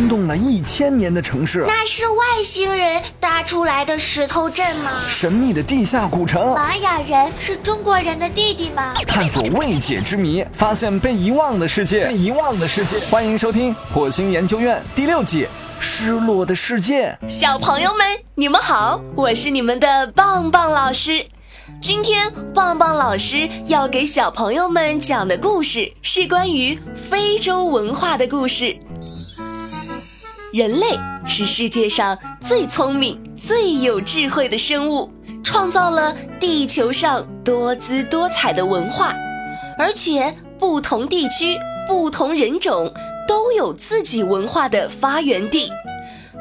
惊动了一千年的城市。那是外星人搭出来的石头镇吗？神秘的地下古城。玛雅人是中国人的弟弟吗？探索未解之谜，发现被遗忘的世界。被遗忘的世界，欢迎收听《火星研究院》第六季《失落的世界》。小朋友们，你们好，我是你们的棒棒老师。今天棒棒老师要给小朋友们讲的故事是关于非洲文化的故事。人类是世界上最聪明、最有智慧的生物，创造了地球上多姿多彩的文化，而且不同地区、不同人种都有自己文化的发源地。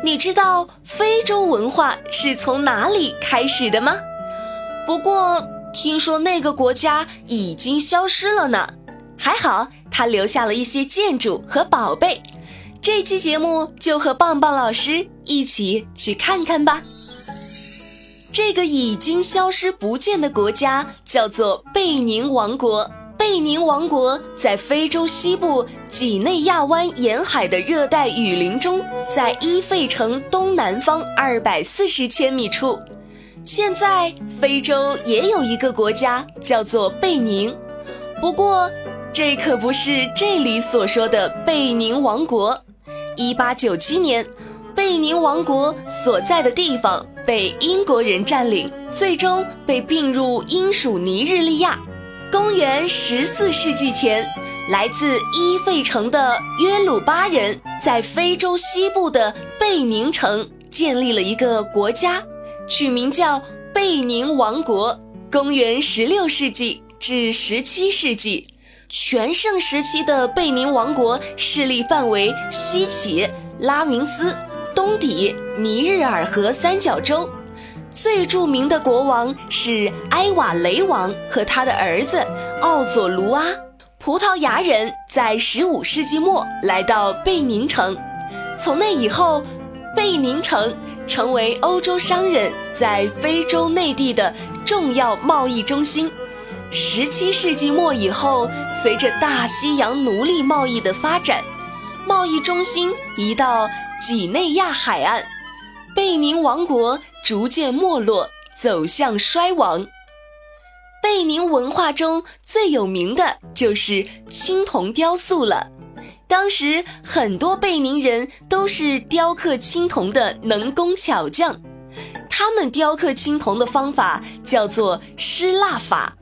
你知道非洲文化是从哪里开始的吗？不过听说那个国家已经消失了呢，还好它留下了一些建筑和宝贝。这期节目就和棒棒老师一起去看看吧。这个已经消失不见的国家叫做贝宁王国。贝宁王国在非洲西部几内亚湾沿海的热带雨林中，在伊费城东南方二百四十千米处。现在非洲也有一个国家叫做贝宁，不过这可不是这里所说的贝宁王国。一八九七年，贝宁王国所在的地方被英国人占领，最终被并入英属尼日利亚。公元十四世纪前，来自伊费城的约鲁巴人在非洲西部的贝宁城建立了一个国家。取名叫贝宁王国。公元十六世纪至十七世纪，全盛时期的贝宁王国势力范围西起拉明斯，东抵尼日尔河三角洲。最著名的国王是埃瓦雷王和他的儿子奥佐卢阿。葡萄牙人在十五世纪末来到贝宁城，从那以后。贝宁城成为欧洲商人在非洲内地的重要贸易中心。十七世纪末以后，随着大西洋奴隶贸易的发展，贸易中心移到几内亚海岸，贝宁王国逐渐没落，走向衰亡。贝宁文化中最有名的就是青铜雕塑了。当时很多贝宁人都是雕刻青铜的能工巧匠，他们雕刻青铜的方法叫做失蜡法，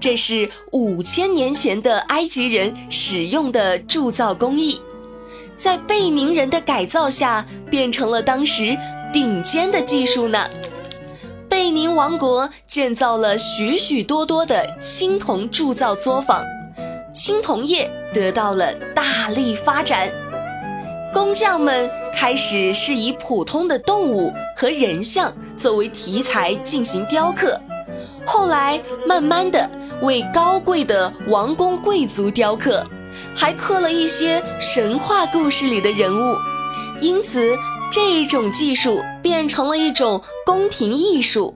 这是五千年前的埃及人使用的铸造工艺，在贝宁人的改造下变成了当时顶尖的技术呢。贝宁王国建造了许许多多的青铜铸造作坊。青铜业得到了大力发展，工匠们开始是以普通的动物和人像作为题材进行雕刻，后来慢慢的为高贵的王公贵族雕刻，还刻了一些神话故事里的人物，因此这种技术变成了一种宫廷艺术。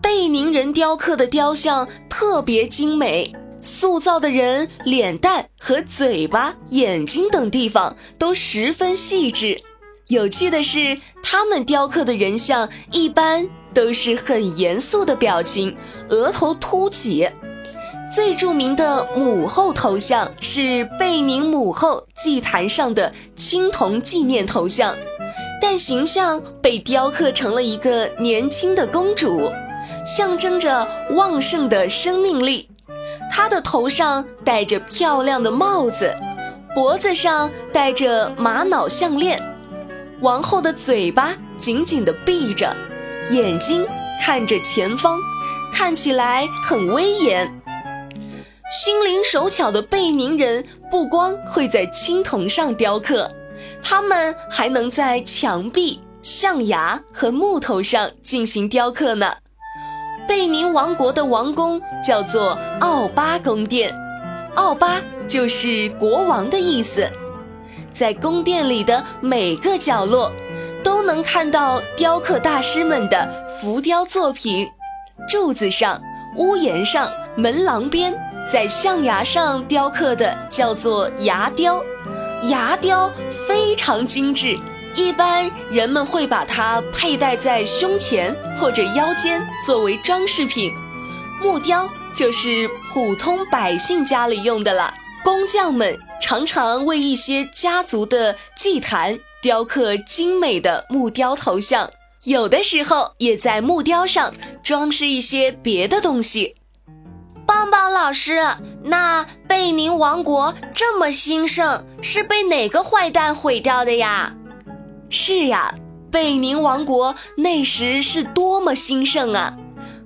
贝宁人雕刻的雕像特别精美。塑造的人脸蛋和嘴巴、眼睛等地方都十分细致。有趣的是，他们雕刻的人像一般都是很严肃的表情，额头凸起。最著名的母后头像是贝宁母后祭坛上的青铜纪念头像，但形象被雕刻成了一个年轻的公主，象征着旺盛的生命力。她的头上戴着漂亮的帽子，脖子上戴着玛瑙项链，王后的嘴巴紧紧地闭着，眼睛看着前方，看起来很威严。心灵手巧的贝宁人不光会在青铜上雕刻，他们还能在墙壁、象牙和木头上进行雕刻呢。贝宁王国的王宫叫做奥巴宫殿，奥巴就是国王的意思。在宫殿里的每个角落，都能看到雕刻大师们的浮雕作品。柱子上、屋檐上、门廊边，在象牙上雕刻的叫做牙雕，牙雕非常精致，一般人们会把它佩戴在胸前或者腰间作为装饰品。木雕就是普通百姓家里用的了，工匠们常常为一些家族的祭坛雕刻精美的木雕头像。有的时候也在木雕上装饰一些别的东西。棒棒老师，那贝宁王国这么兴盛，是被哪个坏蛋毁掉的呀？是呀，贝宁王国那时是多么兴盛啊！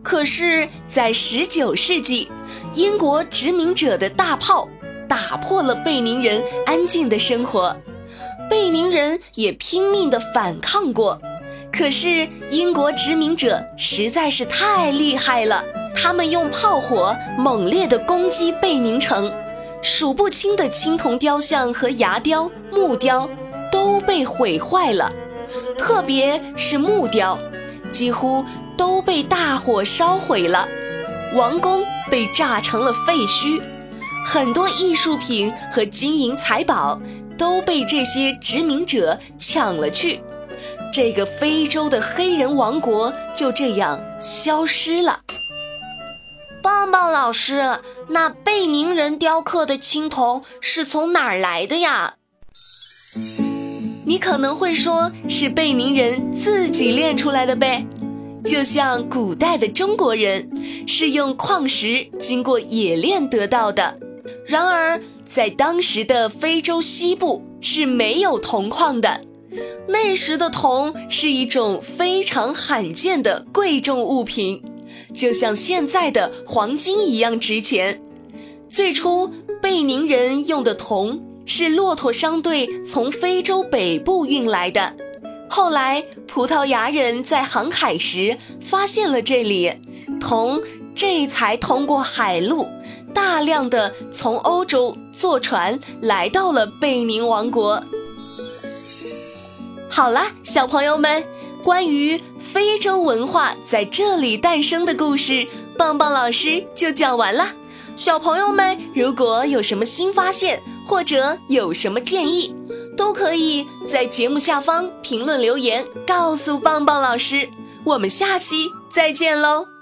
可是，在十九世纪，英国殖民者的大炮打破了贝宁人安静的生活，贝宁人也拼命地反抗过。可是英国殖民者实在是太厉害了，他们用炮火猛烈地攻击贝宁城，数不清的青铜雕像和牙雕、木雕都被毁坏了，特别是木雕，几乎都被大火烧毁了，王宫被炸成了废墟，很多艺术品和金银财宝都被这些殖民者抢了去。这个非洲的黑人王国就这样消失了。棒棒老师，那贝宁人雕刻的青铜是从哪儿来的呀？你可能会说是贝宁人自己炼出来的呗，就像古代的中国人是用矿石经过冶炼得到的。然而，在当时的非洲西部是没有铜矿的。那时的铜是一种非常罕见的贵重物品，就像现在的黄金一样值钱。最初，贝宁人用的铜是骆驼商队从非洲北部运来的。后来，葡萄牙人在航海时发现了这里，铜这才通过海路，大量的从欧洲坐船来到了贝宁王国。好啦，小朋友们，关于非洲文化在这里诞生的故事，棒棒老师就讲完了。小朋友们，如果有什么新发现或者有什么建议，都可以在节目下方评论留言告诉棒棒老师。我们下期再见喽！